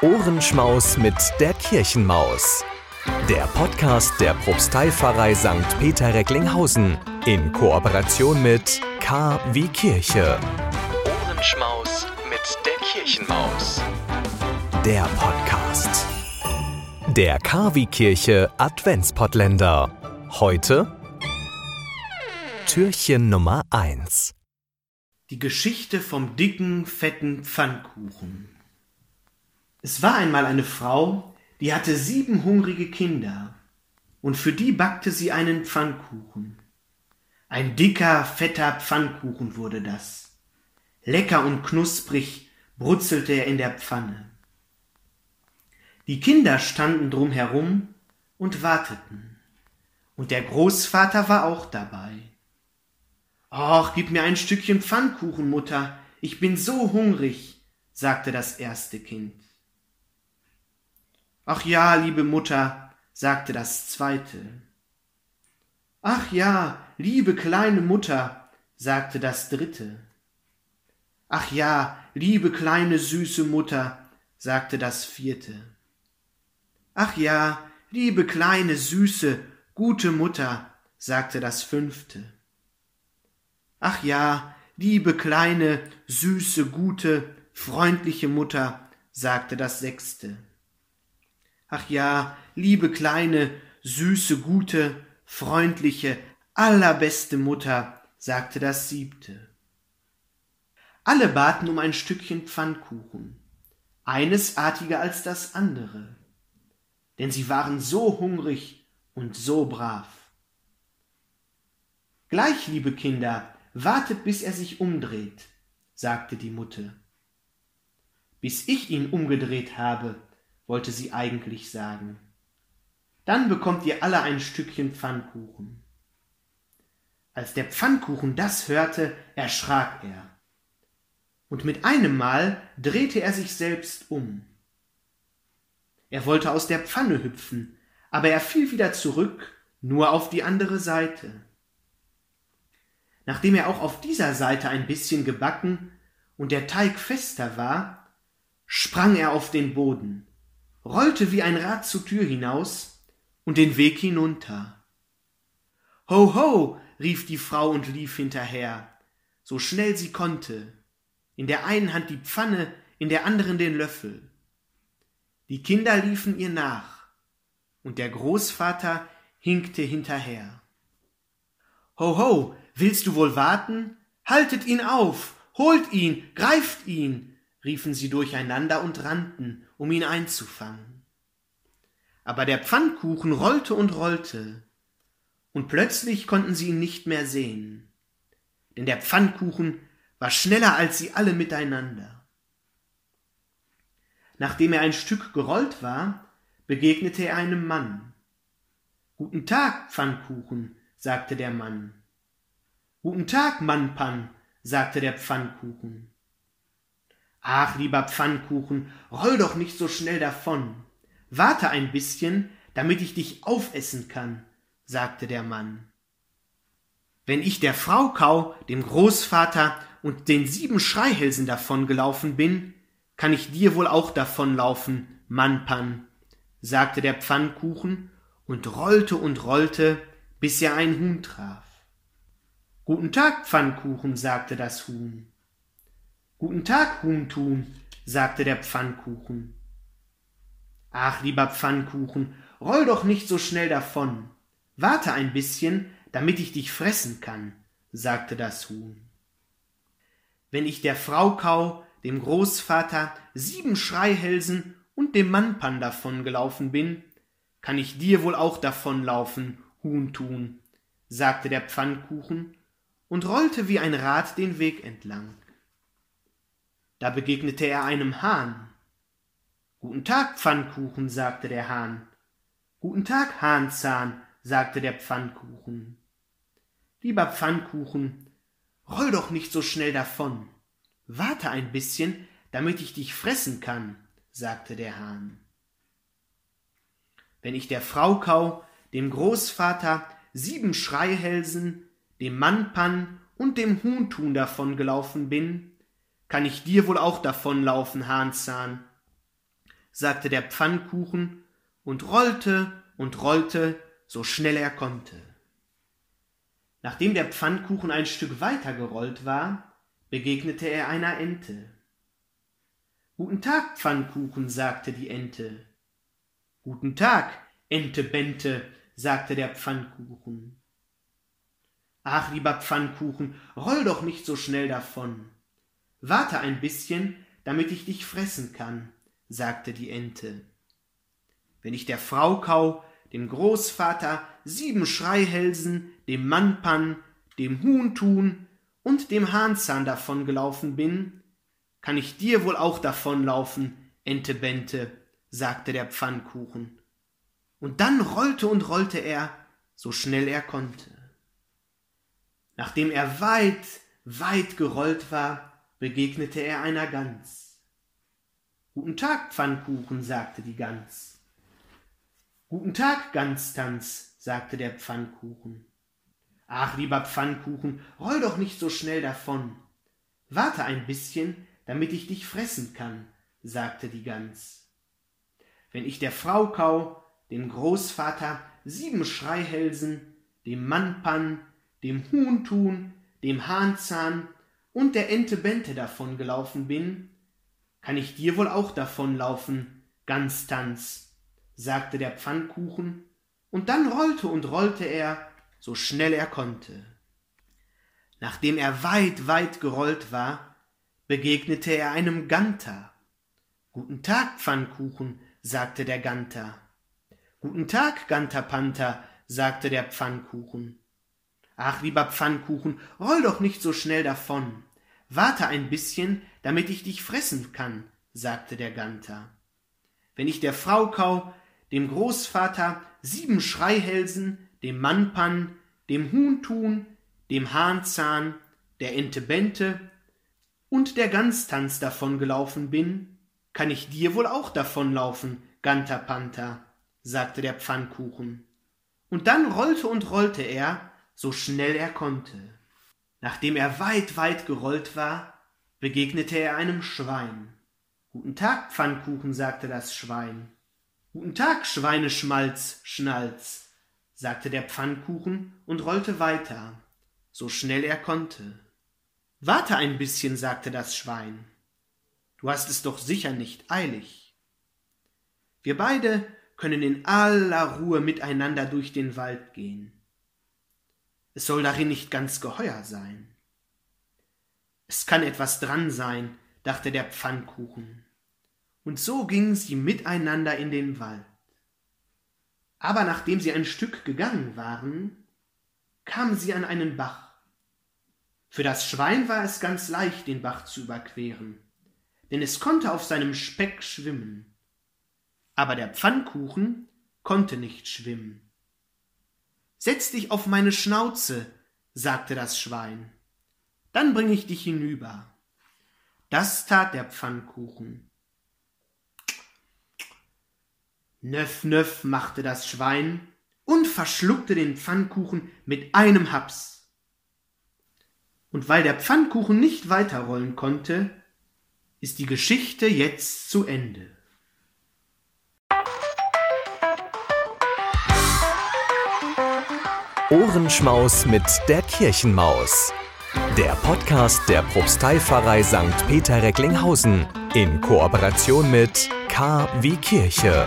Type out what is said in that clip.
Ohrenschmaus mit der Kirchenmaus. Der Podcast der Propsteipfarrei St. Peter Recklinghausen in Kooperation mit K wie Kirche. Ohrenschmaus mit der Kirchenmaus. Der Podcast. Der K wie Kirche Adventspottländer. Heute Türchen Nummer 1. Die Geschichte vom dicken, fetten Pfannkuchen. Es war einmal eine Frau, die hatte sieben hungrige Kinder, und für die backte sie einen Pfannkuchen. Ein dicker, fetter Pfannkuchen wurde das. Lecker und knusprig brutzelte er in der Pfanne. Die Kinder standen drum herum und warteten, und der Großvater war auch dabei. Ach, gib mir ein Stückchen Pfannkuchen, Mutter, ich bin so hungrig, sagte das erste Kind. Ach ja, liebe Mutter, sagte das zweite. Ach ja, liebe kleine Mutter, sagte das dritte. Ach ja, liebe kleine süße Mutter, sagte das vierte. Ach ja, liebe kleine süße, gute Mutter, sagte das fünfte. Ach ja, liebe kleine, süße, gute, freundliche Mutter, sagte das sechste. Ach ja, liebe kleine, süße, gute, freundliche, allerbeste Mutter, sagte das siebte. Alle baten um ein Stückchen Pfannkuchen, eines artiger als das andere, denn sie waren so hungrig und so brav. Gleich, liebe Kinder, wartet, bis er sich umdreht, sagte die Mutter. Bis ich ihn umgedreht habe, wollte sie eigentlich sagen. Dann bekommt ihr alle ein Stückchen Pfannkuchen. Als der Pfannkuchen das hörte, erschrak er. Und mit einem Mal drehte er sich selbst um. Er wollte aus der Pfanne hüpfen, aber er fiel wieder zurück, nur auf die andere Seite. Nachdem er auch auf dieser Seite ein bisschen gebacken und der Teig fester war, sprang er auf den Boden rollte wie ein Rad zur Tür hinaus und den Weg hinunter. Ho, ho, rief die Frau und lief hinterher, so schnell sie konnte, in der einen Hand die Pfanne, in der anderen den Löffel. Die Kinder liefen ihr nach, und der Großvater hinkte hinterher. Ho, ho, willst du wohl warten? Haltet ihn auf, holt ihn, greift ihn, riefen sie durcheinander und rannten, um ihn einzufangen. Aber der Pfannkuchen rollte und rollte, und plötzlich konnten sie ihn nicht mehr sehen, denn der Pfannkuchen war schneller als sie alle miteinander. Nachdem er ein Stück gerollt war, begegnete er einem Mann. Guten Tag, Pfannkuchen, sagte der Mann. Guten Tag, Mannpann, sagte der Pfannkuchen. Ach, lieber Pfannkuchen, roll doch nicht so schnell davon. Warte ein bisschen, damit ich dich aufessen kann, sagte der Mann. Wenn ich der Frau Kau, dem Großvater und den sieben Schreihälsen davongelaufen bin, kann ich dir wohl auch davonlaufen, Mannpann, sagte der Pfannkuchen und rollte und rollte, bis er ein Huhn traf. Guten Tag, Pfannkuchen, sagte das Huhn. Guten Tag, Huhntun, sagte der Pfannkuchen. Ach, lieber Pfannkuchen, roll doch nicht so schnell davon. Warte ein bisschen, damit ich dich fressen kann, sagte das Huhn. Wenn ich der Frau Kau, dem Großvater, sieben Schreihälsen und dem Mannpann davongelaufen bin, kann ich dir wohl auch davonlaufen, Huhntun, sagte der Pfannkuchen und rollte wie ein Rad den Weg entlang. Da begegnete er einem Hahn. Guten Tag, Pfannkuchen, sagte der Hahn. Guten Tag, Hahnzahn, sagte der Pfannkuchen. Lieber Pfannkuchen, roll doch nicht so schnell davon. Warte ein bisschen, damit ich dich fressen kann, sagte der Hahn. Wenn ich der Frau Kau, dem Großvater, sieben Schreihälsen, dem Mannpann und dem Huhntun davongelaufen bin, kann ich dir wohl auch davonlaufen, Hahnzahn, sagte der Pfannkuchen und rollte und rollte, so schnell er konnte. Nachdem der Pfannkuchen ein Stück weiter gerollt war, begegnete er einer Ente. Guten Tag, Pfannkuchen, sagte die Ente. Guten Tag, Ente Bente, sagte der Pfannkuchen. Ach, lieber Pfannkuchen, roll doch nicht so schnell davon. Warte ein bisschen, damit ich dich fressen kann, sagte die Ente. Wenn ich der Frau Kau, dem Großvater, sieben Schreihälsen, dem Mannpann, dem Huhntun und dem Hahnzahn davongelaufen bin, kann ich dir wohl auch davonlaufen, Ente Bente, sagte der Pfannkuchen. Und dann rollte und rollte er, so schnell er konnte. Nachdem er weit, weit gerollt war, begegnete er einer Gans. Guten Tag, Pfannkuchen, sagte die Gans. Guten Tag, Ganztanz, sagte der Pfannkuchen. Ach, lieber Pfannkuchen, roll doch nicht so schnell davon. Warte ein bisschen, damit ich dich fressen kann, sagte die Gans. Wenn ich der Frau Kau, dem Großvater, sieben Schreihälsen, dem Mannpann, dem Huhntun, dem Hahnzahn und der Ente Bente davongelaufen bin, kann ich dir wohl auch davonlaufen, Ganztanz, sagte der Pfannkuchen, und dann rollte und rollte er, so schnell er konnte. Nachdem er weit, weit gerollt war, begegnete er einem Ganter. Guten Tag, Pfannkuchen, sagte der Ganter. Guten Tag, Ganterpanther, sagte der Pfannkuchen. Ach, lieber Pfannkuchen, roll doch nicht so schnell davon. Warte ein bisschen, damit ich dich fressen kann, sagte der Ganter. Wenn ich der Frau Kau, dem Großvater, sieben Schreihälsen, dem Mannpann, dem Huhntun, dem Hahnzahn, der Ente Bente und der Ganztanz davongelaufen bin, kann ich dir wohl auch davonlaufen, Ganterpanther, sagte der Pfannkuchen. Und dann rollte und rollte er, so schnell er konnte. Nachdem er weit, weit gerollt war, begegnete er einem Schwein. Guten Tag, Pfannkuchen, sagte das Schwein. Guten Tag, Schweineschmalz, Schnalz, sagte der Pfannkuchen und rollte weiter, so schnell er konnte. Warte ein bisschen, sagte das Schwein. Du hast es doch sicher nicht eilig. Wir beide können in aller Ruhe miteinander durch den Wald gehen. Es soll darin nicht ganz geheuer sein. Es kann etwas dran sein, dachte der Pfannkuchen. Und so gingen sie miteinander in den Wald. Aber nachdem sie ein Stück gegangen waren, kamen sie an einen Bach. Für das Schwein war es ganz leicht, den Bach zu überqueren, denn es konnte auf seinem Speck schwimmen. Aber der Pfannkuchen konnte nicht schwimmen. Setz dich auf meine Schnauze, sagte das Schwein, dann bring ich dich hinüber. Das tat der Pfannkuchen. Nöff, nöff machte das Schwein und verschluckte den Pfannkuchen mit einem Haps und weil der Pfannkuchen nicht weiterrollen konnte, ist die Geschichte jetzt zu Ende. Ohrenschmaus mit der Kirchenmaus. Der Podcast der Propsteipfarrei St. Peter Recklinghausen in Kooperation mit K wie Kirche.